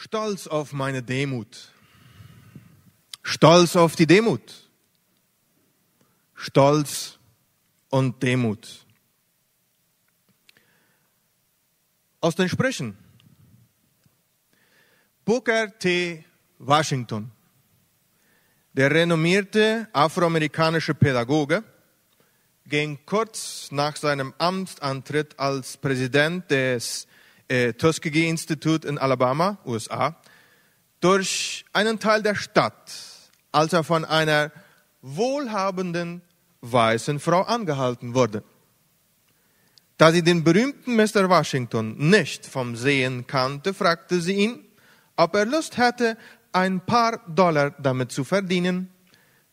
Stolz auf meine Demut. Stolz auf die Demut. Stolz und Demut. Aus den Sprüchen. Booker T. Washington, der renommierte afroamerikanische Pädagoge, ging kurz nach seinem Amtsantritt als Präsident des äh, Tuskegee Institute in Alabama, USA, durch einen Teil der Stadt, als er von einer wohlhabenden weißen Frau angehalten wurde. Da sie den berühmten Mr. Washington nicht vom Sehen kannte, fragte sie ihn, ob er Lust hätte, ein paar Dollar damit zu verdienen,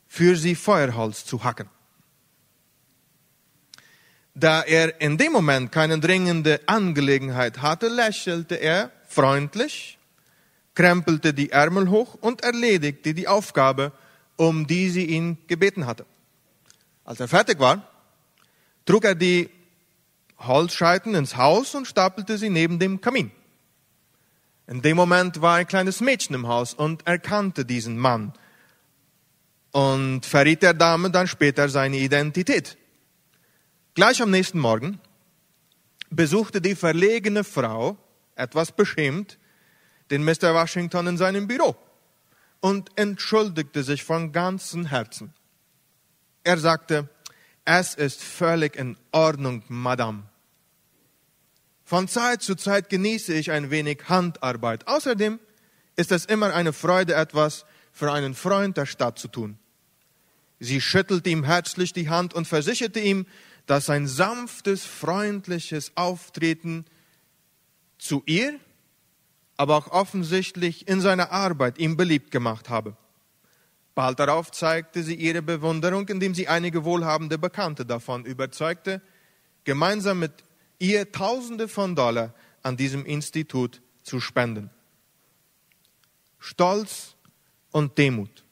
für sie Feuerholz zu hacken. Da er in dem Moment keine dringende Angelegenheit hatte, lächelte er freundlich, krempelte die Ärmel hoch und erledigte die Aufgabe, um die sie ihn gebeten hatte. Als er fertig war, trug er die Holzscheiten ins Haus und stapelte sie neben dem Kamin. In dem Moment war ein kleines Mädchen im Haus und erkannte diesen Mann und verriet der Dame dann später seine Identität. Gleich am nächsten Morgen besuchte die verlegene Frau, etwas beschämt, den Mr. Washington in seinem Büro und entschuldigte sich von ganzem Herzen. Er sagte, es ist völlig in Ordnung, Madame. Von Zeit zu Zeit genieße ich ein wenig Handarbeit. Außerdem ist es immer eine Freude, etwas für einen Freund der Stadt zu tun. Sie schüttelte ihm herzlich die Hand und versicherte ihm, dass sein sanftes, freundliches Auftreten zu ihr, aber auch offensichtlich in seiner Arbeit ihm beliebt gemacht habe. Bald darauf zeigte sie ihre Bewunderung, indem sie einige wohlhabende Bekannte davon überzeugte, gemeinsam mit ihr Tausende von Dollar an diesem Institut zu spenden. Stolz und Demut.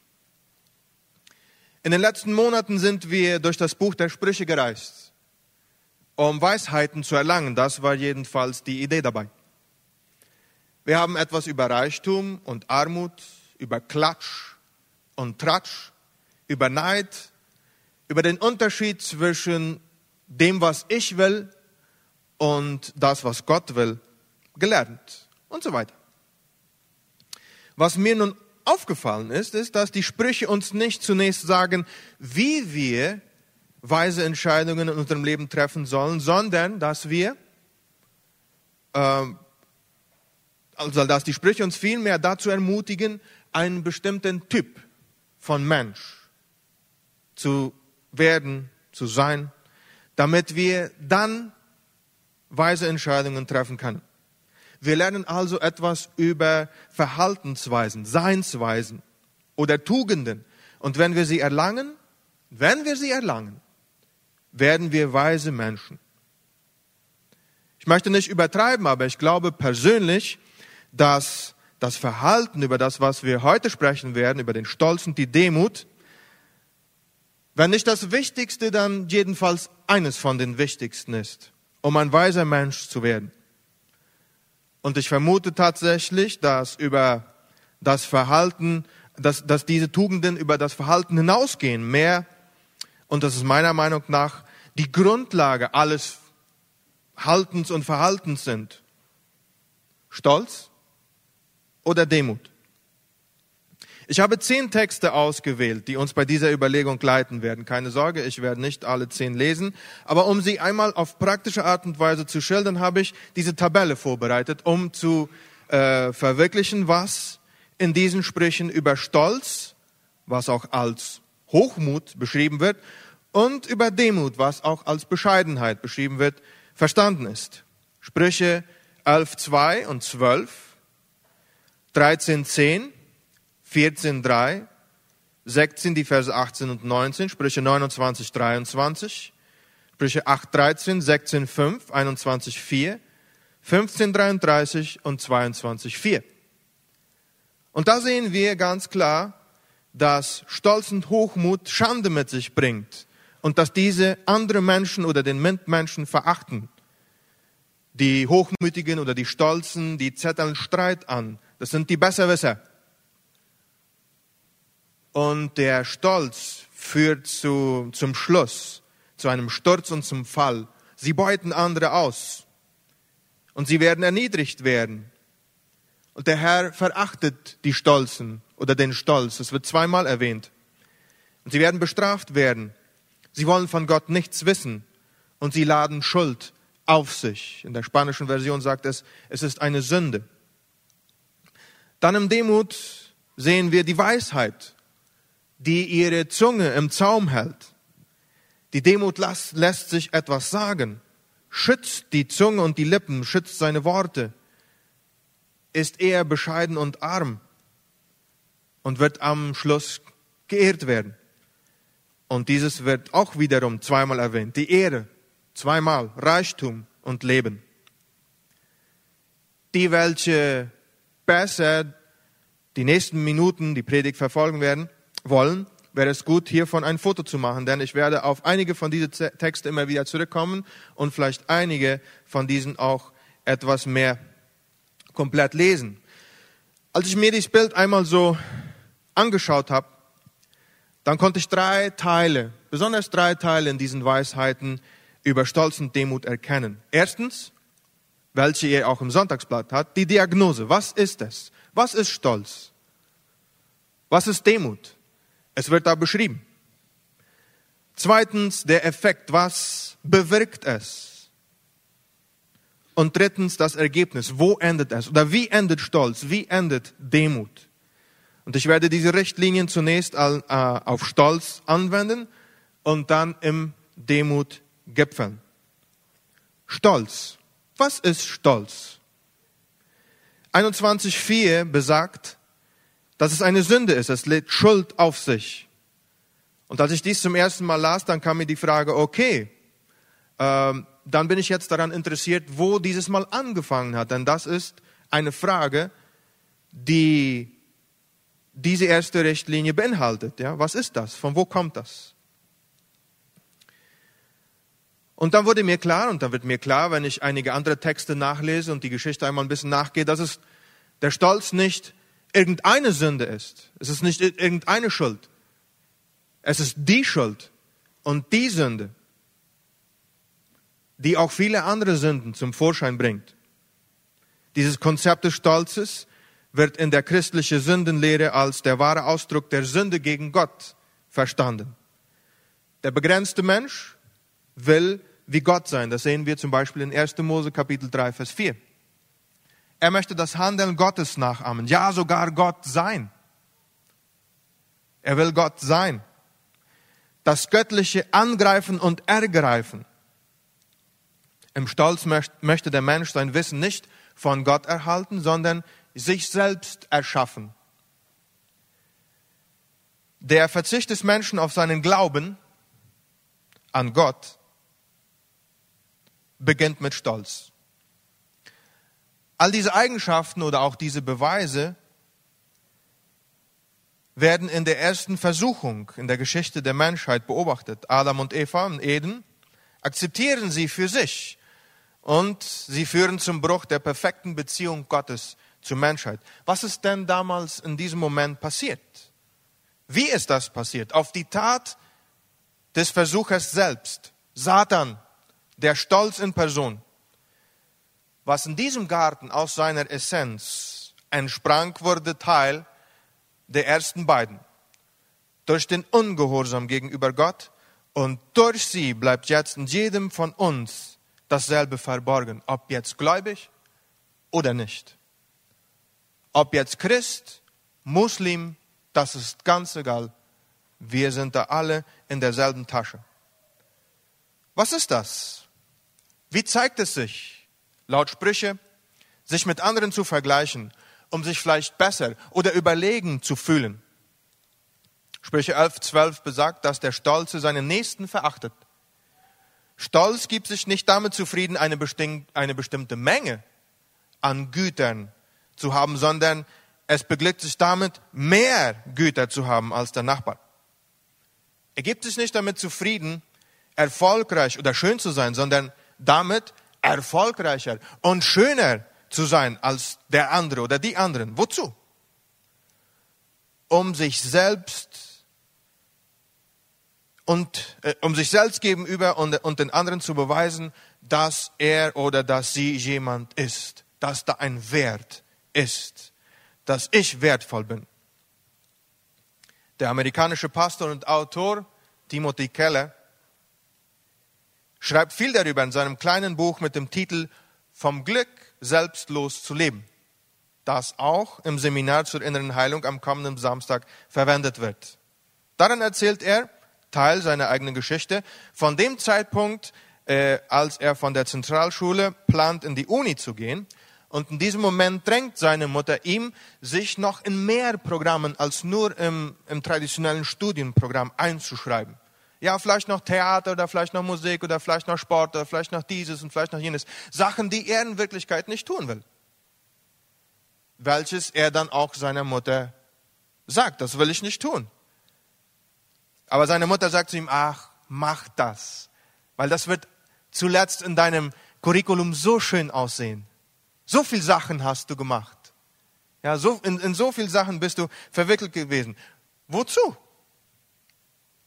In den letzten Monaten sind wir durch das Buch der Sprüche gereist um Weisheiten zu erlangen. Das war jedenfalls die Idee dabei. Wir haben etwas über Reichtum und Armut, über Klatsch und Tratsch, über Neid, über den Unterschied zwischen dem, was ich will und das, was Gott will, gelernt und so weiter. Was mir nun aufgefallen ist, ist, dass die Sprüche uns nicht zunächst sagen, wie wir weise Entscheidungen in unserem Leben treffen sollen, sondern dass wir, äh, also dass die Sprüche uns vielmehr dazu ermutigen, einen bestimmten Typ von Mensch zu werden, zu sein, damit wir dann weise Entscheidungen treffen können. Wir lernen also etwas über Verhaltensweisen, Seinsweisen oder Tugenden. Und wenn wir sie erlangen, wenn wir sie erlangen, werden wir weise Menschen. Ich möchte nicht übertreiben, aber ich glaube persönlich, dass das Verhalten über das, was wir heute sprechen werden, über den Stolz und die Demut, wenn nicht das Wichtigste, dann jedenfalls eines von den wichtigsten ist, um ein weiser Mensch zu werden. Und ich vermute tatsächlich, dass über das Verhalten, dass, dass diese Tugenden über das Verhalten hinausgehen, mehr und das ist meiner Meinung nach die Grundlage alles Haltens und Verhaltens sind. Stolz oder Demut? Ich habe zehn Texte ausgewählt, die uns bei dieser Überlegung leiten werden. Keine Sorge, ich werde nicht alle zehn lesen. Aber um sie einmal auf praktische Art und Weise zu schildern, habe ich diese Tabelle vorbereitet, um zu äh, verwirklichen, was in diesen Sprüchen über Stolz, was auch als Hochmut beschrieben wird, und über Demut, was auch als Bescheidenheit beschrieben wird, verstanden ist. Sprüche 11.2 und 12, 13.10, 14.3, 16, die Verse 18 und 19, Sprüche 29, 23, Sprüche 8, 13, 16, 5, 21, 4, 15, 33 und 22, 4. Und da sehen wir ganz klar, dass Stolz und Hochmut Schande mit sich bringt und dass diese andere Menschen oder den Mitmenschen verachten. Die Hochmütigen oder die Stolzen, die zetteln Streit an. Das sind die Besserwisser. Und der Stolz führt zu, zum Schluss, zu einem Sturz und zum Fall. Sie beuten andere aus und sie werden erniedrigt werden. Und der Herr verachtet die Stolzen oder den Stolz. Es wird zweimal erwähnt. Und sie werden bestraft werden. Sie wollen von Gott nichts wissen und sie laden Schuld auf sich. In der spanischen Version sagt es, es ist eine Sünde. Dann im Demut sehen wir die Weisheit, die ihre Zunge im Zaum hält. Die Demut lässt, lässt sich etwas sagen, schützt die Zunge und die Lippen, schützt seine Worte, ist eher bescheiden und arm und wird am Schluss geehrt werden. Und dieses wird auch wiederum zweimal erwähnt. Die Ehre, zweimal, Reichtum und Leben. Die, welche besser die nächsten Minuten die Predigt verfolgen werden, wollen, wäre es gut, hiervon ein Foto zu machen, denn ich werde auf einige von diesen Texten immer wieder zurückkommen und vielleicht einige von diesen auch etwas mehr komplett lesen. Als ich mir dieses Bild einmal so angeschaut habe, dann konnte ich drei Teile, besonders drei Teile in diesen Weisheiten über Stolz und Demut erkennen. Erstens, welche ihr auch im Sonntagsblatt hat, die Diagnose. Was ist es? Was ist Stolz? Was ist Demut? Es wird da beschrieben. Zweitens, der Effekt. Was bewirkt es? Und drittens, das Ergebnis. Wo endet es? Oder wie endet Stolz? Wie endet Demut? Und ich werde diese Richtlinien zunächst äh, auf Stolz anwenden und dann im Demut gipfeln. Stolz. Was ist Stolz? 21.4 besagt, dass es eine Sünde ist. Es lädt Schuld auf sich. Und als ich dies zum ersten Mal las, dann kam mir die Frage, okay, ähm, dann bin ich jetzt daran interessiert, wo dieses Mal angefangen hat. Denn das ist eine Frage, die diese erste Richtlinie beinhaltet. Ja? Was ist das? Von wo kommt das? Und dann wurde mir klar, und dann wird mir klar, wenn ich einige andere Texte nachlese und die Geschichte einmal ein bisschen nachgehe, dass es der Stolz nicht irgendeine Sünde ist. Es ist nicht irgendeine Schuld. Es ist die Schuld und die Sünde, die auch viele andere Sünden zum Vorschein bringt. Dieses Konzept des Stolzes wird in der christlichen Sündenlehre als der wahre Ausdruck der Sünde gegen Gott verstanden. Der begrenzte Mensch will wie Gott sein. Das sehen wir zum Beispiel in 1. Mose Kapitel 3, Vers 4. Er möchte das Handeln Gottes nachahmen, ja sogar Gott sein. Er will Gott sein. Das Göttliche angreifen und ergreifen. Im Stolz möchte der Mensch sein Wissen nicht von Gott erhalten, sondern sich selbst erschaffen. Der Verzicht des Menschen auf seinen Glauben an Gott beginnt mit Stolz. All diese Eigenschaften oder auch diese Beweise werden in der ersten Versuchung in der Geschichte der Menschheit beobachtet. Adam und Eva in Eden akzeptieren sie für sich und sie führen zum Bruch der perfekten Beziehung Gottes zur Menschheit. Was ist denn damals in diesem Moment passiert? Wie ist das passiert? Auf die Tat des Versuchers selbst. Satan, der Stolz in Person was in diesem Garten aus seiner Essenz entsprang, wurde Teil der ersten beiden. Durch den Ungehorsam gegenüber Gott und durch sie bleibt jetzt in jedem von uns dasselbe verborgen, ob jetzt gläubig oder nicht. Ob jetzt Christ, Muslim, das ist ganz egal. Wir sind da alle in derselben Tasche. Was ist das? Wie zeigt es sich? Laut Sprüche, sich mit anderen zu vergleichen, um sich vielleicht besser oder überlegen zu fühlen. Sprüche 11, 12 besagt, dass der Stolze seinen Nächsten verachtet. Stolz gibt sich nicht damit zufrieden, eine, eine bestimmte Menge an Gütern zu haben, sondern es beglückt sich damit, mehr Güter zu haben als der Nachbar. Er gibt sich nicht damit zufrieden, erfolgreich oder schön zu sein, sondern damit, erfolgreicher und schöner zu sein als der andere oder die anderen. Wozu? Um sich selbst und äh, um sich selbst gegenüber und, und den anderen zu beweisen, dass er oder dass sie jemand ist, dass da ein Wert ist, dass ich wertvoll bin. Der amerikanische Pastor und Autor Timothy Keller schreibt viel darüber in seinem kleinen Buch mit dem Titel Vom Glück selbstlos zu leben, das auch im Seminar zur inneren Heilung am kommenden Samstag verwendet wird. Darin erzählt er, Teil seiner eigenen Geschichte, von dem Zeitpunkt, äh, als er von der Zentralschule plant, in die Uni zu gehen. Und in diesem Moment drängt seine Mutter ihm, sich noch in mehr Programmen als nur im, im traditionellen Studienprogramm einzuschreiben. Ja, vielleicht noch Theater oder vielleicht noch Musik oder vielleicht noch Sport oder vielleicht noch dieses und vielleicht noch jenes. Sachen, die er in Wirklichkeit nicht tun will. Welches er dann auch seiner Mutter sagt, das will ich nicht tun. Aber seine Mutter sagt zu ihm, ach, mach das, weil das wird zuletzt in deinem Curriculum so schön aussehen. So viele Sachen hast du gemacht. Ja, so, in, in so vielen Sachen bist du verwickelt gewesen. Wozu?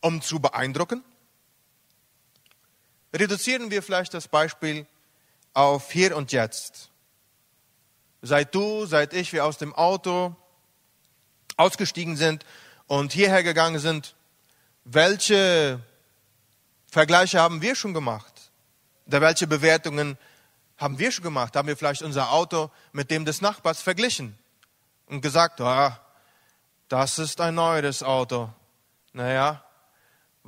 Um zu beeindrucken? Reduzieren wir vielleicht das Beispiel auf hier und jetzt. Seit du, seit ich, wir aus dem Auto ausgestiegen sind und hierher gegangen sind, welche Vergleiche haben wir schon gemacht? Oder welche Bewertungen haben wir schon gemacht? Haben wir vielleicht unser Auto mit dem des Nachbars verglichen und gesagt, ah, das ist ein neues Auto. Naja,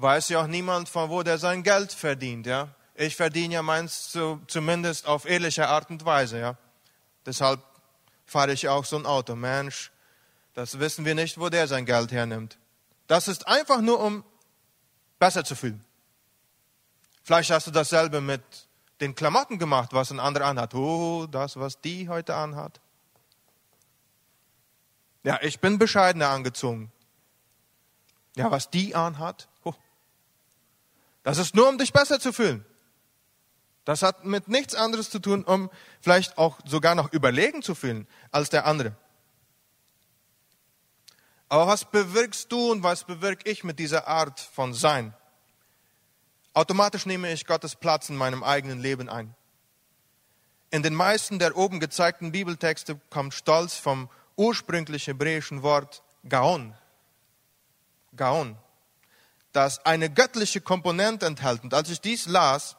weiß ja auch niemand, von wo der sein Geld verdient. Ja? Ich verdiene ja meins zu, zumindest auf ehrliche Art und Weise. Ja? Deshalb fahre ich auch so ein Auto. Mensch, das wissen wir nicht, wo der sein Geld hernimmt. Das ist einfach nur, um besser zu fühlen. Vielleicht hast du dasselbe mit den Klamotten gemacht, was ein anderer anhat. Oh, das, was die heute anhat. Ja, ich bin bescheidener angezogen. Ja, was die anhat. Das ist nur, um dich besser zu fühlen. Das hat mit nichts anderes zu tun, um vielleicht auch sogar noch überlegen zu fühlen als der andere. Aber was bewirkst du und was bewirke ich mit dieser Art von Sein? Automatisch nehme ich Gottes Platz in meinem eigenen Leben ein. In den meisten der oben gezeigten Bibeltexte kommt Stolz vom ursprünglich hebräischen Wort Gaon. Gaon das eine göttliche Komponente enthält. Und als ich dies las,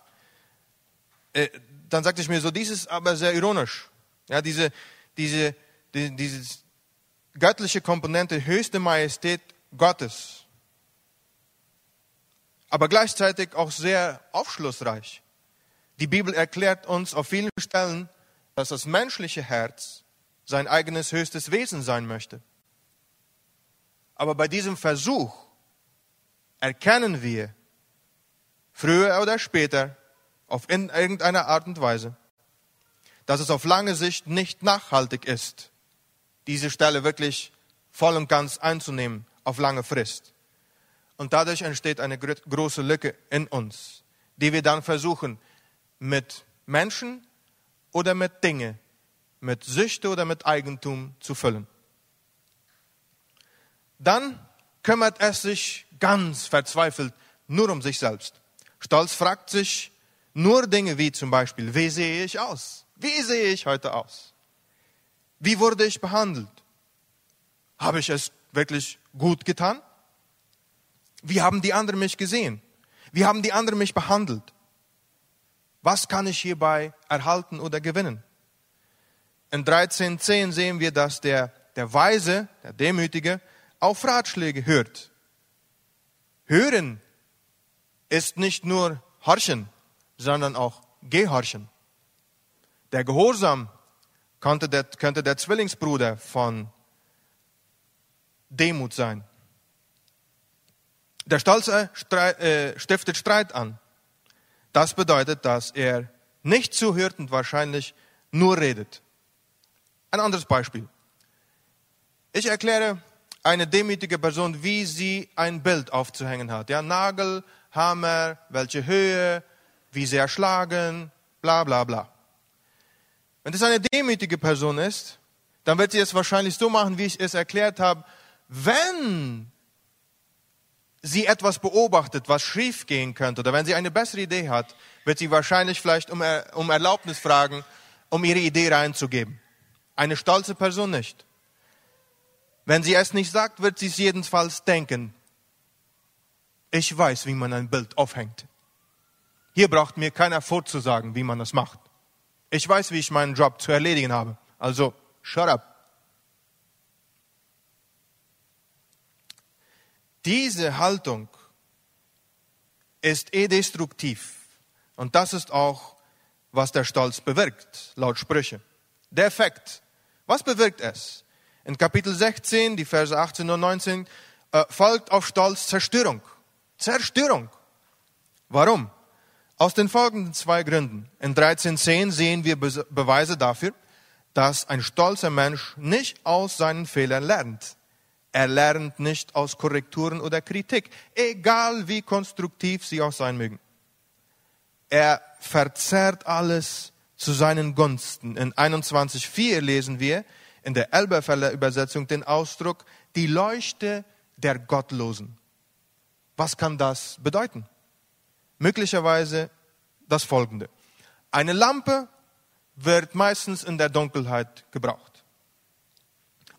äh, dann sagte ich mir so, dies ist aber sehr ironisch. Ja, diese, diese, die, diese göttliche Komponente, höchste Majestät Gottes. Aber gleichzeitig auch sehr aufschlussreich. Die Bibel erklärt uns auf vielen Stellen, dass das menschliche Herz sein eigenes höchstes Wesen sein möchte. Aber bei diesem Versuch, erkennen wir früher oder später auf irgendeine Art und Weise, dass es auf lange Sicht nicht nachhaltig ist, diese Stelle wirklich voll und ganz einzunehmen auf lange Frist. Und dadurch entsteht eine große Lücke in uns, die wir dann versuchen, mit Menschen oder mit Dinge, mit Süchte oder mit Eigentum zu füllen. Dann kümmert es sich ganz verzweifelt nur um sich selbst. Stolz fragt sich nur Dinge wie zum Beispiel, wie sehe ich aus? Wie sehe ich heute aus? Wie wurde ich behandelt? Habe ich es wirklich gut getan? Wie haben die anderen mich gesehen? Wie haben die anderen mich behandelt? Was kann ich hierbei erhalten oder gewinnen? In 13.10 sehen wir, dass der, der Weise, der Demütige, auf Ratschläge hört. Hören ist nicht nur horchen, sondern auch gehorchen. Der Gehorsam könnte der, könnte der Zwillingsbruder von Demut sein. Der Stolze äh, stiftet Streit an. Das bedeutet, dass er nicht zuhört und wahrscheinlich nur redet. Ein anderes Beispiel. Ich erkläre eine demütige Person, wie sie ein Bild aufzuhängen hat. Ja, Nagel, Hammer, welche Höhe, wie sehr schlagen, bla bla bla. Wenn es eine demütige Person ist, dann wird sie es wahrscheinlich so machen, wie ich es erklärt habe. Wenn sie etwas beobachtet, was schief gehen könnte, oder wenn sie eine bessere Idee hat, wird sie wahrscheinlich vielleicht um, um Erlaubnis fragen, um ihre Idee reinzugeben. Eine stolze Person nicht. Wenn sie es nicht sagt, wird sie es jedenfalls denken. Ich weiß, wie man ein Bild aufhängt. Hier braucht mir keiner vorzusagen, wie man das macht. Ich weiß, wie ich meinen Job zu erledigen habe. Also, shut up. Diese Haltung ist eh destruktiv. Und das ist auch, was der Stolz bewirkt, laut Sprüche. Der Effekt. Was bewirkt es? In Kapitel 16, die Verse 18 und 19, äh, folgt auf Stolz Zerstörung. Zerstörung. Warum? Aus den folgenden zwei Gründen. In 13.10 sehen wir Be Beweise dafür, dass ein stolzer Mensch nicht aus seinen Fehlern lernt. Er lernt nicht aus Korrekturen oder Kritik, egal wie konstruktiv sie auch sein mögen. Er verzerrt alles zu seinen Gunsten. In 21.4 lesen wir in der Elberfeller Übersetzung den Ausdruck, die Leuchte der Gottlosen. Was kann das bedeuten? Möglicherweise das Folgende. Eine Lampe wird meistens in der Dunkelheit gebraucht.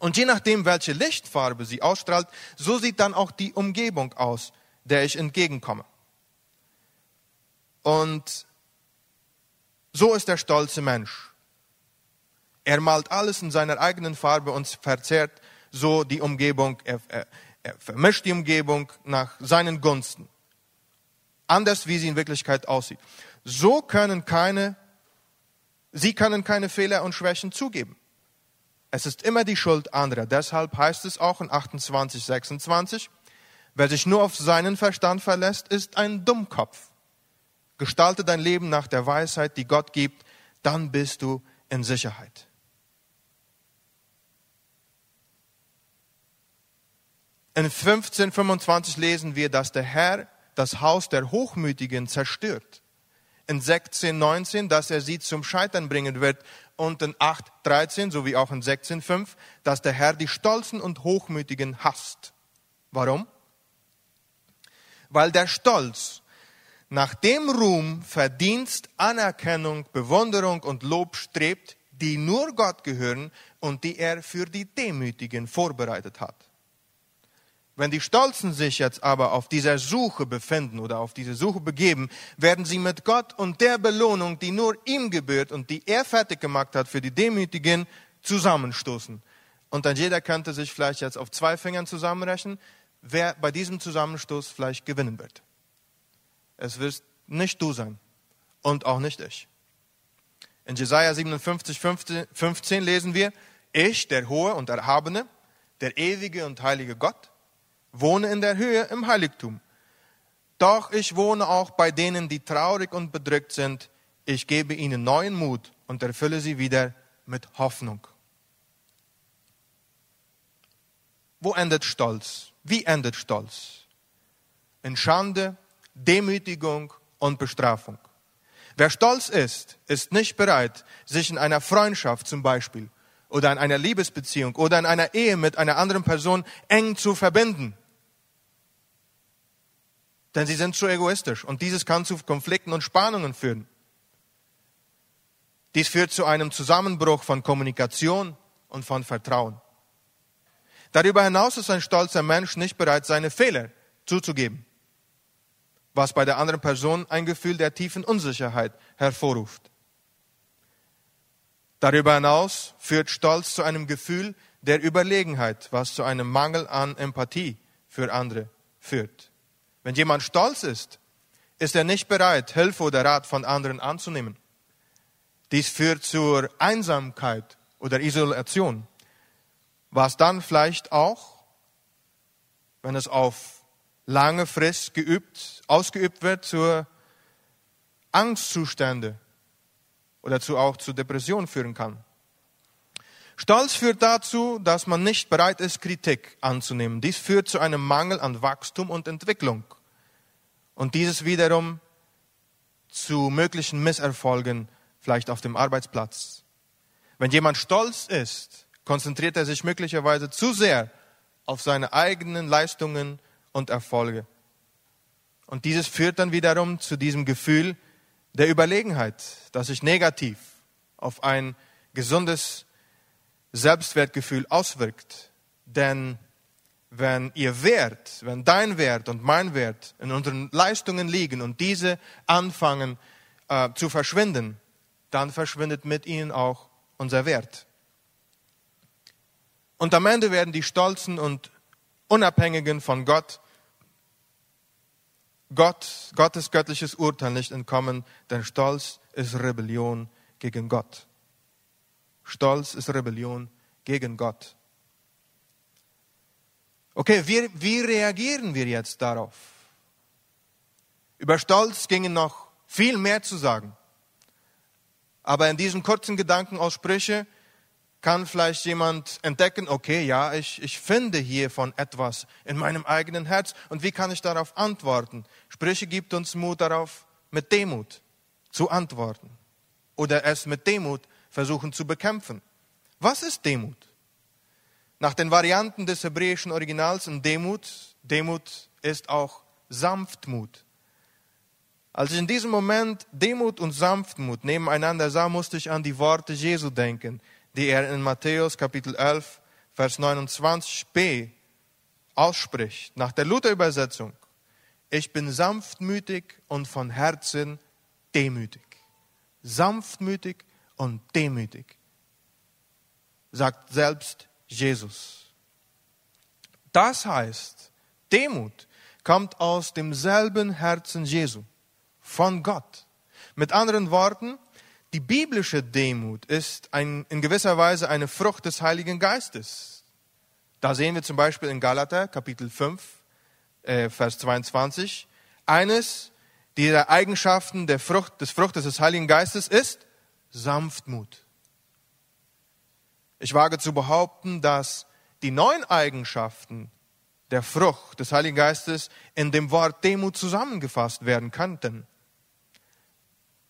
Und je nachdem, welche Lichtfarbe sie ausstrahlt, so sieht dann auch die Umgebung aus, der ich entgegenkomme. Und so ist der stolze Mensch. Er malt alles in seiner eigenen Farbe und verzerrt so die Umgebung, er, er, er vermischt die Umgebung nach seinen Gunsten. Anders, wie sie in Wirklichkeit aussieht. So können keine, sie können keine Fehler und Schwächen zugeben. Es ist immer die Schuld anderer. Deshalb heißt es auch in 28, 26, wer sich nur auf seinen Verstand verlässt, ist ein Dummkopf. Gestalte dein Leben nach der Weisheit, die Gott gibt, dann bist du in Sicherheit. In 1525 lesen wir, dass der Herr das Haus der Hochmütigen zerstört. In 1619, dass er sie zum Scheitern bringen wird. Und in 813, sowie auch in 16,5, dass der Herr die Stolzen und Hochmütigen hasst. Warum? Weil der Stolz nach dem Ruhm, Verdienst, Anerkennung, Bewunderung und Lob strebt, die nur Gott gehören und die er für die Demütigen vorbereitet hat. Wenn die Stolzen sich jetzt aber auf dieser Suche befinden oder auf diese Suche begeben, werden sie mit Gott und der Belohnung, die nur ihm gebührt und die er fertig gemacht hat für die Demütigen, zusammenstoßen. Und dann jeder könnte sich vielleicht jetzt auf zwei Fingern zusammenrechnen, wer bei diesem Zusammenstoß vielleicht gewinnen wird. Es wird nicht du sein und auch nicht ich. In Jesaja 57, 15 lesen wir, ich, der Hohe und Erhabene, der ewige und heilige Gott, wohne in der Höhe im Heiligtum. Doch ich wohne auch bei denen, die traurig und bedrückt sind. Ich gebe ihnen neuen Mut und erfülle sie wieder mit Hoffnung. Wo endet Stolz? Wie endet Stolz? In Schande, Demütigung und Bestrafung. Wer stolz ist, ist nicht bereit, sich in einer Freundschaft zum Beispiel oder in einer Liebesbeziehung oder in einer Ehe mit einer anderen Person eng zu verbinden. Denn sie sind zu egoistisch und dieses kann zu Konflikten und Spannungen führen. Dies führt zu einem Zusammenbruch von Kommunikation und von Vertrauen. Darüber hinaus ist ein stolzer Mensch nicht bereit, seine Fehler zuzugeben, was bei der anderen Person ein Gefühl der tiefen Unsicherheit hervorruft. Darüber hinaus führt Stolz zu einem Gefühl der Überlegenheit, was zu einem Mangel an Empathie für andere führt. Wenn jemand stolz ist, ist er nicht bereit, Hilfe oder Rat von anderen anzunehmen. Dies führt zur Einsamkeit oder Isolation, was dann vielleicht auch, wenn es auf lange Frist geübt, ausgeübt wird, zur Angstzustände oder zu, auch zu Depressionen führen kann. Stolz führt dazu, dass man nicht bereit ist, Kritik anzunehmen. Dies führt zu einem Mangel an Wachstum und Entwicklung. Und dieses wiederum zu möglichen Misserfolgen, vielleicht auf dem Arbeitsplatz. Wenn jemand stolz ist, konzentriert er sich möglicherweise zu sehr auf seine eigenen Leistungen und Erfolge. Und dieses führt dann wiederum zu diesem Gefühl der Überlegenheit, das sich negativ auf ein gesundes Selbstwertgefühl auswirkt. Denn wenn ihr Wert, wenn dein Wert und mein Wert in unseren Leistungen liegen und diese anfangen äh, zu verschwinden, dann verschwindet mit ihnen auch unser Wert. Und am Ende werden die Stolzen und Unabhängigen von Gott Gott, Gottes göttliches Urteil nicht entkommen, denn Stolz ist Rebellion gegen Gott. Stolz ist Rebellion gegen Gott. Okay, wie, wie reagieren wir jetzt darauf? Über Stolz ginge noch viel mehr zu sagen. Aber in diesen kurzen Gedankenaussprüche kann vielleicht jemand entdecken, okay, ja, ich, ich finde hier von etwas in meinem eigenen Herz. Und wie kann ich darauf antworten? Sprüche gibt uns Mut darauf, mit Demut zu antworten. Oder es mit Demut versuchen zu bekämpfen. Was ist Demut? Nach den Varianten des hebräischen Originals in Demut, Demut ist auch Sanftmut. Als ich in diesem Moment Demut und Sanftmut nebeneinander sah, musste ich an die Worte Jesu denken die er in Matthäus Kapitel 11, Vers 29b ausspricht, nach der Luther-Übersetzung. Ich bin sanftmütig und von Herzen demütig. Sanftmütig und demütig, sagt selbst Jesus. Das heißt, Demut kommt aus demselben Herzen Jesu, von Gott. Mit anderen Worten, die biblische Demut ist ein, in gewisser Weise eine Frucht des Heiligen Geistes. Da sehen wir zum Beispiel in Galater Kapitel 5, äh, Vers 22, eines dieser Eigenschaften der Frucht, des Fruchtes des Heiligen Geistes ist Sanftmut. Ich wage zu behaupten, dass die neun Eigenschaften der Frucht des Heiligen Geistes in dem Wort Demut zusammengefasst werden könnten.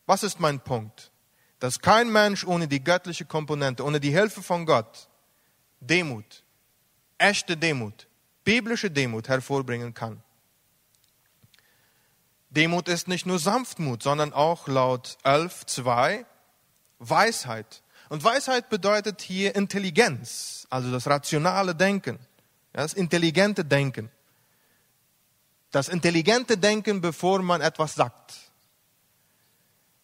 Was ist mein Punkt? dass kein Mensch ohne die göttliche Komponente, ohne die Hilfe von Gott, Demut, echte Demut, biblische Demut hervorbringen kann. Demut ist nicht nur Sanftmut, sondern auch laut 11.2 Weisheit. Und Weisheit bedeutet hier Intelligenz, also das rationale Denken, das intelligente Denken. Das intelligente Denken, bevor man etwas sagt.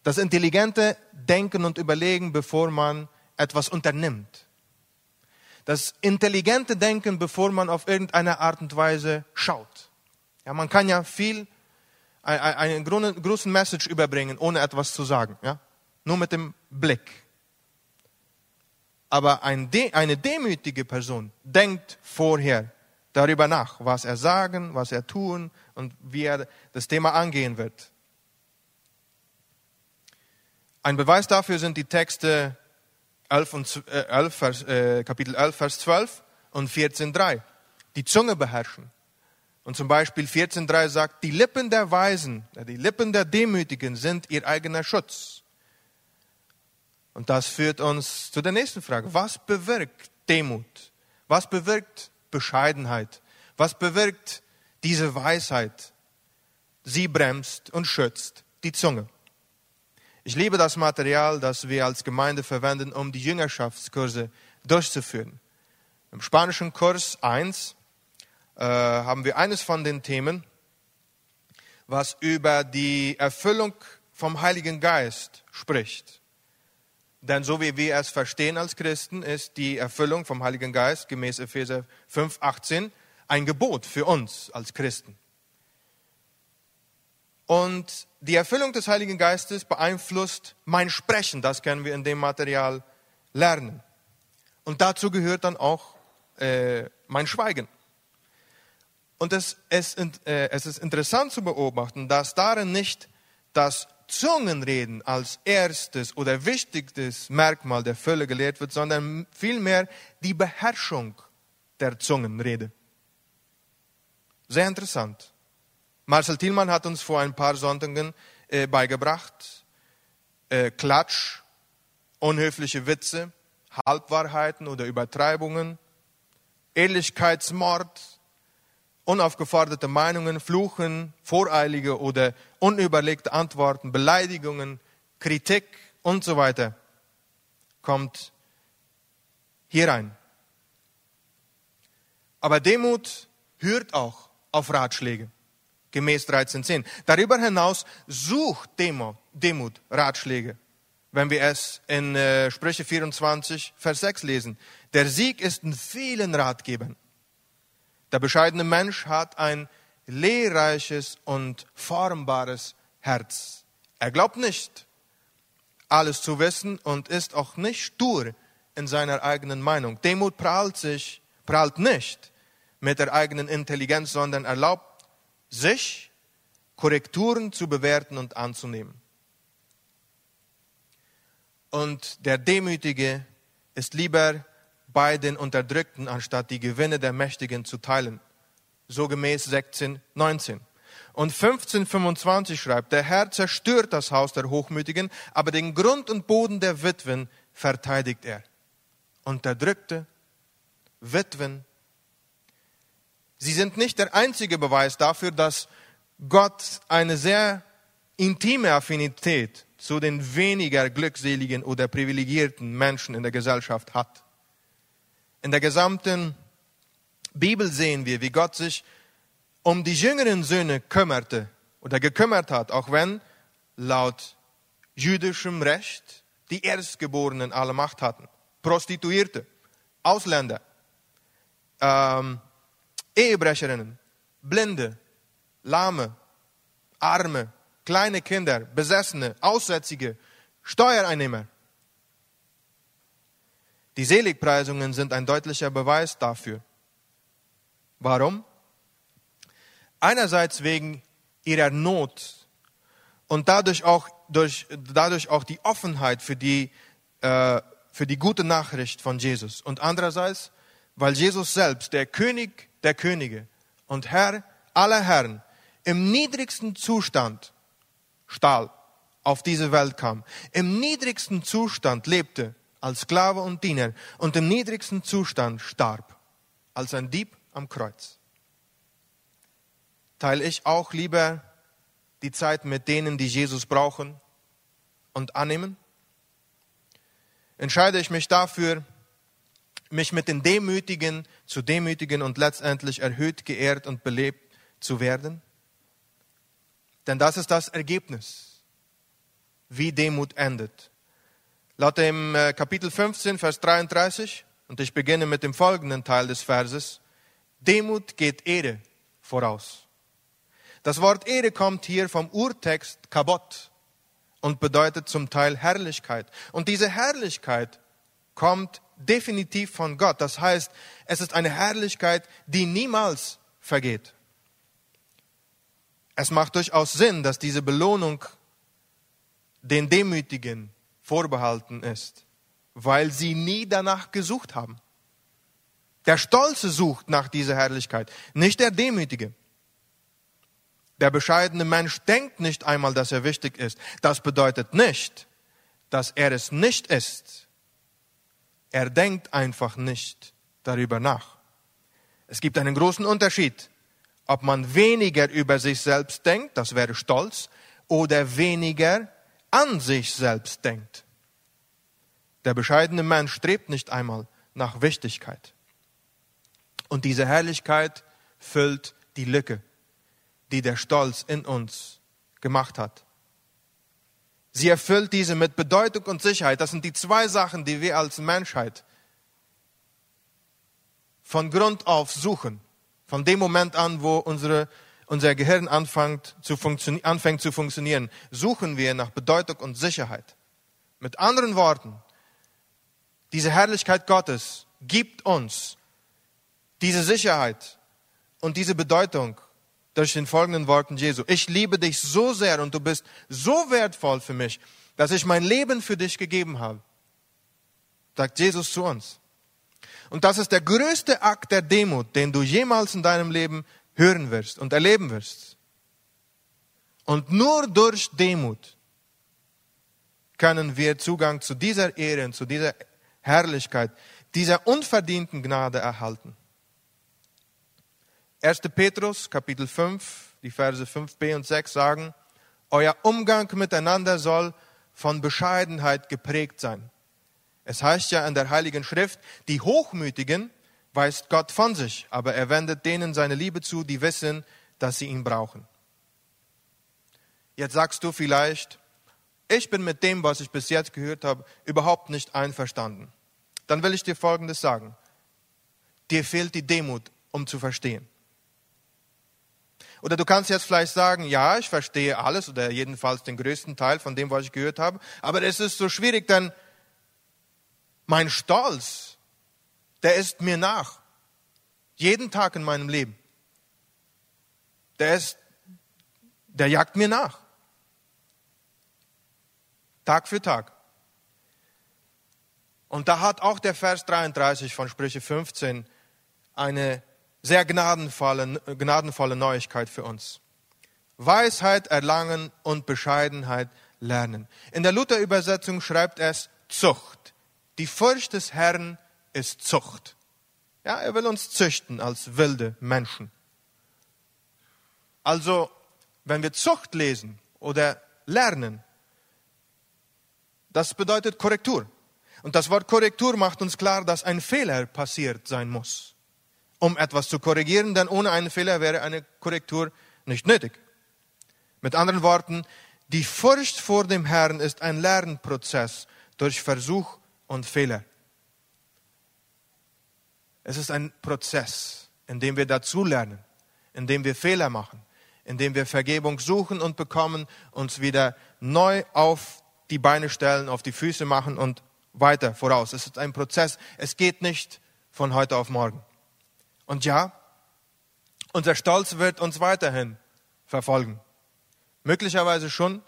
Das intelligente Denken und Überlegen, bevor man etwas unternimmt. Das intelligente Denken, bevor man auf irgendeine Art und Weise schaut. Ja, man kann ja viel, einen großen Message überbringen, ohne etwas zu sagen. Ja? Nur mit dem Blick. Aber ein eine demütige Person denkt vorher darüber nach, was er sagen, was er tun und wie er das Thema angehen wird. Ein Beweis dafür sind die Texte 11 und, äh, 11, Vers, äh, Kapitel 11, Vers 12 und 14,3. Die Zunge beherrschen. Und zum Beispiel 14,3 sagt, die Lippen der Weisen, die Lippen der Demütigen sind ihr eigener Schutz. Und das führt uns zu der nächsten Frage. Was bewirkt Demut? Was bewirkt Bescheidenheit? Was bewirkt diese Weisheit? Sie bremst und schützt die Zunge. Ich liebe das Material, das wir als Gemeinde verwenden, um die Jüngerschaftskurse durchzuführen. Im spanischen Kurs 1 äh, haben wir eines von den Themen, was über die Erfüllung vom Heiligen Geist spricht. Denn so wie wir es verstehen als Christen, ist die Erfüllung vom Heiligen Geist gemäß Epheser 5, 18 ein Gebot für uns als Christen. Und die Erfüllung des Heiligen Geistes beeinflusst mein Sprechen. Das können wir in dem Material lernen. Und dazu gehört dann auch äh, mein Schweigen. Und es, es, äh, es ist interessant zu beobachten, dass darin nicht das Zungenreden als erstes oder wichtigstes Merkmal der Fülle gelehrt wird, sondern vielmehr die Beherrschung der Zungenrede. Sehr interessant. Marcel Thielmann hat uns vor ein paar Sonntagen äh, beigebracht, äh, Klatsch, unhöfliche Witze, Halbwahrheiten oder Übertreibungen, Ehrlichkeitsmord, unaufgeforderte Meinungen, Fluchen, voreilige oder unüberlegte Antworten, Beleidigungen, Kritik und so weiter kommt hier rein. Aber Demut hört auch auf Ratschläge, gemäß 13.10. Darüber hinaus sucht Demut, Ratschläge, wenn wir es in äh, Sprüche 24, Vers 6 lesen. Der Sieg ist in vielen Ratgebern. Der bescheidene Mensch hat ein lehrreiches und formbares Herz. Er glaubt nicht, alles zu wissen und ist auch nicht stur in seiner eigenen Meinung. Demut prahlt sich, prahlt nicht mit der eigenen Intelligenz, sondern erlaubt sich, Korrekturen zu bewerten und anzunehmen. Und der Demütige ist lieber bei den Unterdrückten, anstatt die Gewinne der Mächtigen zu teilen. So gemäß 16, 19. Und 1525 schreibt, der Herr zerstört das Haus der Hochmütigen, aber den Grund und Boden der Witwen verteidigt er. Unterdrückte, Witwen, sie sind nicht der einzige Beweis dafür, dass Gott eine sehr intime Affinität zu den weniger glückseligen oder privilegierten Menschen in der Gesellschaft hat. In der gesamten Bibel sehen wir, wie Gott sich um die jüngeren Söhne kümmerte oder gekümmert hat, auch wenn laut jüdischem Recht die Erstgeborenen alle Macht hatten. Prostituierte, Ausländer, ähm, Ehebrecherinnen, Blinde, Lahme, Arme, kleine Kinder, Besessene, Aussätzige, Steuereinnehmer. Die Seligpreisungen sind ein deutlicher Beweis dafür. Warum? Einerseits wegen ihrer Not und dadurch auch, durch, dadurch auch die Offenheit für die, äh, für die gute Nachricht von Jesus. Und andererseits, weil Jesus selbst, der König der Könige und Herr aller Herren, im niedrigsten Zustand stahl, auf diese Welt kam, im niedrigsten Zustand lebte als Sklave und Diener und im niedrigsten Zustand starb, als ein Dieb am Kreuz. Teile ich auch lieber die Zeit mit denen, die Jesus brauchen und annehmen? Entscheide ich mich dafür, mich mit den Demütigen zu demütigen und letztendlich erhöht, geehrt und belebt zu werden? Denn das ist das Ergebnis, wie Demut endet. Laut dem äh, Kapitel 15, Vers 33, und ich beginne mit dem folgenden Teil des Verses, Demut geht Ehre voraus. Das Wort Ehre kommt hier vom Urtext Kabot und bedeutet zum Teil Herrlichkeit. Und diese Herrlichkeit kommt definitiv von Gott. Das heißt, es ist eine Herrlichkeit, die niemals vergeht. Es macht durchaus Sinn, dass diese Belohnung den Demütigen vorbehalten ist, weil sie nie danach gesucht haben. Der Stolze sucht nach dieser Herrlichkeit, nicht der Demütige. Der bescheidene Mensch denkt nicht einmal, dass er wichtig ist. Das bedeutet nicht, dass er es nicht ist. Er denkt einfach nicht darüber nach. Es gibt einen großen Unterschied, ob man weniger über sich selbst denkt, das wäre Stolz, oder weniger an sich selbst denkt. Der bescheidene Mensch strebt nicht einmal nach Wichtigkeit. Und diese Herrlichkeit füllt die Lücke, die der Stolz in uns gemacht hat. Sie erfüllt diese mit Bedeutung und Sicherheit. Das sind die zwei Sachen, die wir als Menschheit von Grund auf suchen. Von dem Moment an, wo unsere, unser Gehirn anfängt zu, anfängt zu funktionieren, suchen wir nach Bedeutung und Sicherheit. Mit anderen Worten, diese Herrlichkeit Gottes gibt uns diese Sicherheit und diese Bedeutung durch den folgenden Worten Jesu. Ich liebe dich so sehr und du bist so wertvoll für mich, dass ich mein Leben für dich gegeben habe, sagt Jesus zu uns. Und das ist der größte Akt der Demut, den du jemals in deinem Leben hören wirst und erleben wirst. Und nur durch Demut können wir Zugang zu dieser Ehre und zu dieser Herrlichkeit, dieser unverdienten Gnade erhalten. 1. Petrus, Kapitel 5, die Verse 5b und 6 sagen, euer Umgang miteinander soll von Bescheidenheit geprägt sein. Es heißt ja in der Heiligen Schrift, die Hochmütigen weist Gott von sich, aber er wendet denen seine Liebe zu, die wissen, dass sie ihn brauchen. Jetzt sagst du vielleicht, ich bin mit dem, was ich bis jetzt gehört habe, überhaupt nicht einverstanden. Dann will ich dir Folgendes sagen. Dir fehlt die Demut, um zu verstehen. Oder du kannst jetzt vielleicht sagen, ja, ich verstehe alles oder jedenfalls den größten Teil von dem, was ich gehört habe, aber es ist so schwierig, denn mein Stolz, der ist mir nach. Jeden Tag in meinem Leben. Der ist, der jagt mir nach. Tag für Tag. Und da hat auch der Vers 33 von Sprüche 15 eine sehr gnadenvolle, gnadenvolle Neuigkeit für uns. Weisheit erlangen und Bescheidenheit lernen. In der Luther-Übersetzung schreibt es Zucht. Die Furcht des Herrn ist Zucht. Ja, er will uns züchten als wilde Menschen. Also, wenn wir Zucht lesen oder lernen, das bedeutet Korrektur. Und das Wort Korrektur macht uns klar, dass ein Fehler passiert sein muss, um etwas zu korrigieren, denn ohne einen Fehler wäre eine Korrektur nicht nötig. Mit anderen Worten, die Furcht vor dem Herrn ist ein Lernprozess durch Versuch und Fehler. Es ist ein Prozess, in dem wir dazulernen, in dem wir Fehler machen, in dem wir Vergebung suchen und bekommen, uns wieder neu auf die Beine stellen, auf die Füße machen und weiter voraus. Es ist ein Prozess. Es geht nicht von heute auf morgen. Und ja, unser Stolz wird uns weiterhin verfolgen. Möglicherweise schon,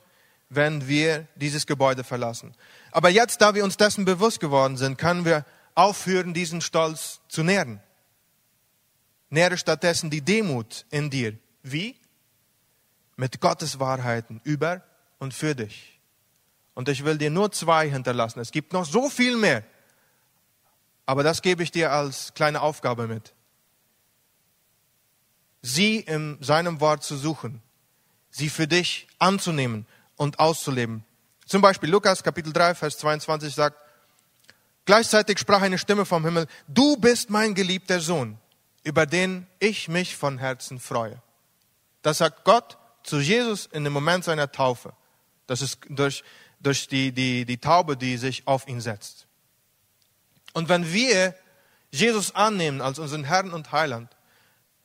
wenn wir dieses Gebäude verlassen. Aber jetzt, da wir uns dessen bewusst geworden sind, können wir aufhören, diesen Stolz zu nähren. Nähre stattdessen die Demut in dir. Wie? Mit Gottes Wahrheiten über und für dich. Und ich will dir nur zwei hinterlassen. Es gibt noch so viel mehr. Aber das gebe ich dir als kleine Aufgabe mit. Sie in seinem Wort zu suchen, sie für dich anzunehmen und auszuleben. Zum Beispiel Lukas Kapitel 3, Vers 22 sagt, gleichzeitig sprach eine Stimme vom Himmel, du bist mein geliebter Sohn, über den ich mich von Herzen freue. Das sagt Gott zu Jesus in dem Moment seiner Taufe. Das ist durch durch die, die, die Taube, die sich auf ihn setzt. Und wenn wir Jesus annehmen als unseren Herrn und Heiland,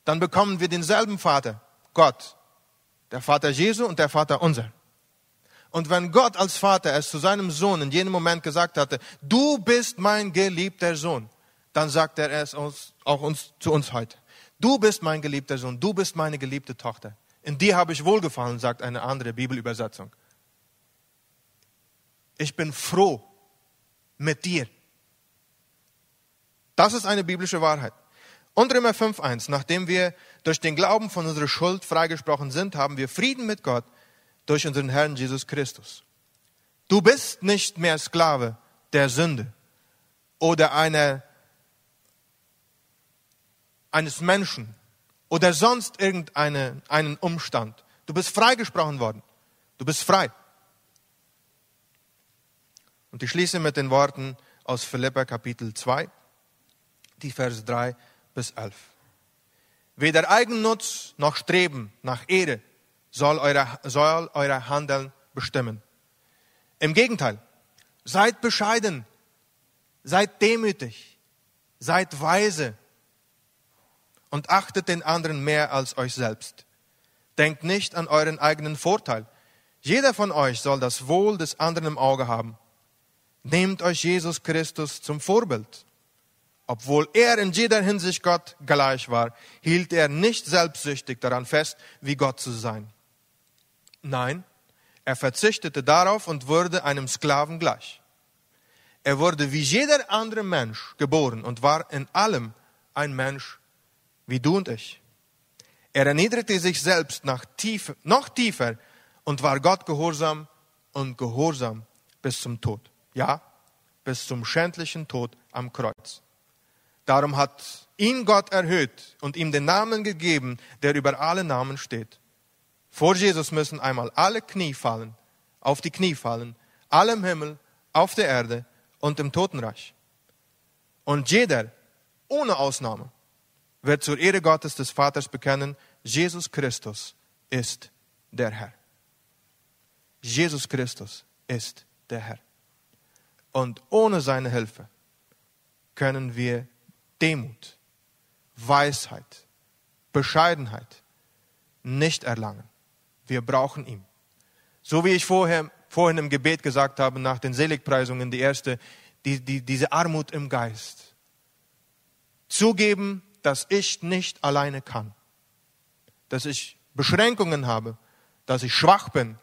dann bekommen wir denselben Vater, Gott, der Vater Jesu und der Vater unser. Und wenn Gott als Vater es zu seinem Sohn in jenem Moment gesagt hatte, du bist mein geliebter Sohn, dann sagt er es uns, auch uns, zu uns heute. Du bist mein geliebter Sohn, du bist meine geliebte Tochter. In dir habe ich wohlgefallen, sagt eine andere Bibelübersetzung ich bin froh mit dir. Das ist eine biblische Wahrheit. Und Römer 5.1, nachdem wir durch den Glauben von unserer Schuld freigesprochen sind, haben wir Frieden mit Gott durch unseren Herrn Jesus Christus. Du bist nicht mehr Sklave der Sünde oder einer, eines Menschen oder sonst irgendeinen Umstand. Du bist freigesprochen worden. Du bist frei. Und ich schließe mit den Worten aus Philippa Kapitel 2, die Verse 3 bis 11. Weder Eigennutz noch Streben nach Ehre soll euer, soll euer Handeln bestimmen. Im Gegenteil, seid bescheiden, seid demütig, seid weise und achtet den anderen mehr als euch selbst. Denkt nicht an euren eigenen Vorteil. Jeder von euch soll das Wohl des anderen im Auge haben. Nehmt euch Jesus Christus zum Vorbild. Obwohl er in jeder Hinsicht Gott gleich war, hielt er nicht selbstsüchtig daran fest, wie Gott zu sein. Nein, er verzichtete darauf und wurde einem Sklaven gleich. Er wurde wie jeder andere Mensch geboren und war in allem ein Mensch wie du und ich. Er erniedrigte sich selbst tief, noch tiefer und war Gott gehorsam und gehorsam bis zum Tod. Ja, bis zum schändlichen Tod am Kreuz. Darum hat ihn Gott erhöht und ihm den Namen gegeben, der über alle Namen steht. Vor Jesus müssen einmal alle Knie fallen, auf die Knie fallen, alle im Himmel, auf der Erde und im Totenreich. Und jeder, ohne Ausnahme, wird zur Ehre Gottes des Vaters bekennen, Jesus Christus ist der Herr. Jesus Christus ist der Herr. Und ohne seine Hilfe können wir Demut, Weisheit, Bescheidenheit nicht erlangen. Wir brauchen ihn. So wie ich vorher, vorhin im Gebet gesagt habe, nach den Seligpreisungen, die erste, die, die, diese Armut im Geist. Zugeben, dass ich nicht alleine kann. Dass ich Beschränkungen habe, dass ich schwach bin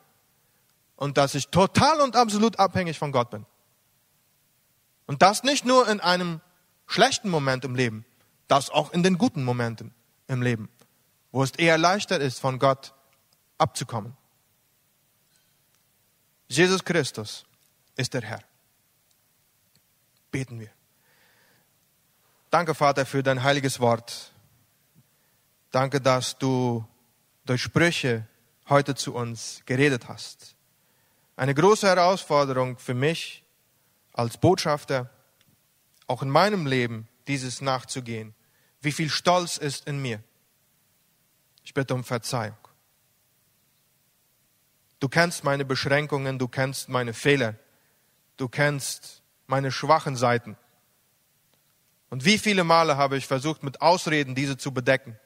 und dass ich total und absolut abhängig von Gott bin. Und das nicht nur in einem schlechten Moment im Leben, das auch in den guten Momenten im Leben, wo es eher leichter ist, von Gott abzukommen. Jesus Christus ist der Herr. Beten wir. Danke, Vater, für dein heiliges Wort. Danke, dass du durch Sprüche heute zu uns geredet hast. Eine große Herausforderung für mich als Botschafter, auch in meinem Leben, dieses nachzugehen. Wie viel Stolz ist in mir. Ich bitte um Verzeihung. Du kennst meine Beschränkungen, du kennst meine Fehler, du kennst meine schwachen Seiten. Und wie viele Male habe ich versucht, mit Ausreden diese zu bedecken.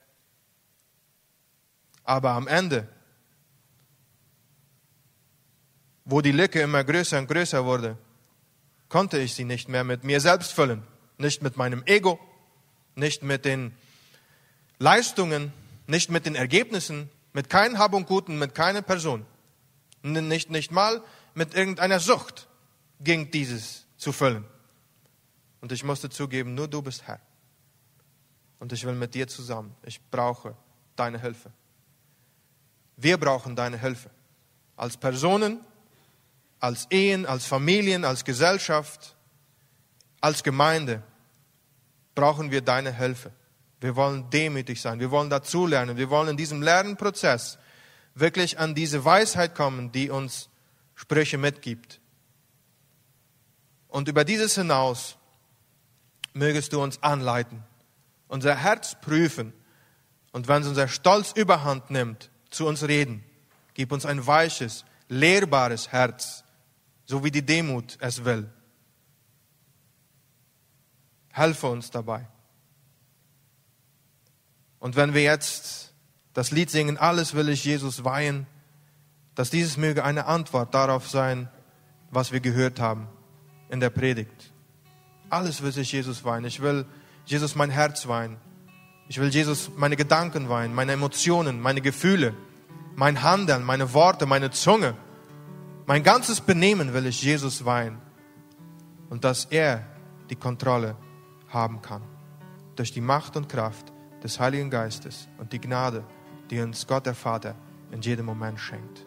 Aber am Ende wo die Lücke immer größer und größer wurde, konnte ich sie nicht mehr mit mir selbst füllen, nicht mit meinem Ego, nicht mit den Leistungen, nicht mit den Ergebnissen, mit keinem Hab und Guten, mit keiner Person, nicht, nicht mal mit irgendeiner Sucht ging dieses zu füllen. Und ich musste zugeben, nur du bist Herr. Und ich will mit dir zusammen. Ich brauche deine Hilfe. Wir brauchen deine Hilfe. Als Personen, als Ehen, als Familien, als Gesellschaft, als Gemeinde brauchen wir deine Hilfe. Wir wollen demütig sein, wir wollen dazulernen, wir wollen in diesem Lernprozess wirklich an diese Weisheit kommen, die uns Sprüche mitgibt. Und über dieses hinaus mögest du uns anleiten, unser Herz prüfen und wenn unser Stolz überhand nimmt, zu uns reden. Gib uns ein weiches, lehrbares Herz, so wie die Demut es will. Helfe uns dabei. Und wenn wir jetzt das Lied singen, alles will ich Jesus weihen, dass dieses möge eine Antwort darauf sein, was wir gehört haben in der Predigt. Alles will ich Jesus weihen. Ich will Jesus mein Herz weihen. Ich will Jesus meine Gedanken weihen, meine Emotionen, meine Gefühle, mein Handeln, meine Worte, meine Zunge. Mein ganzes Benehmen will ich Jesus weihen und dass er die Kontrolle haben kann. Durch die Macht und Kraft des Heiligen Geistes und die Gnade, die uns Gott der Vater in jedem Moment schenkt.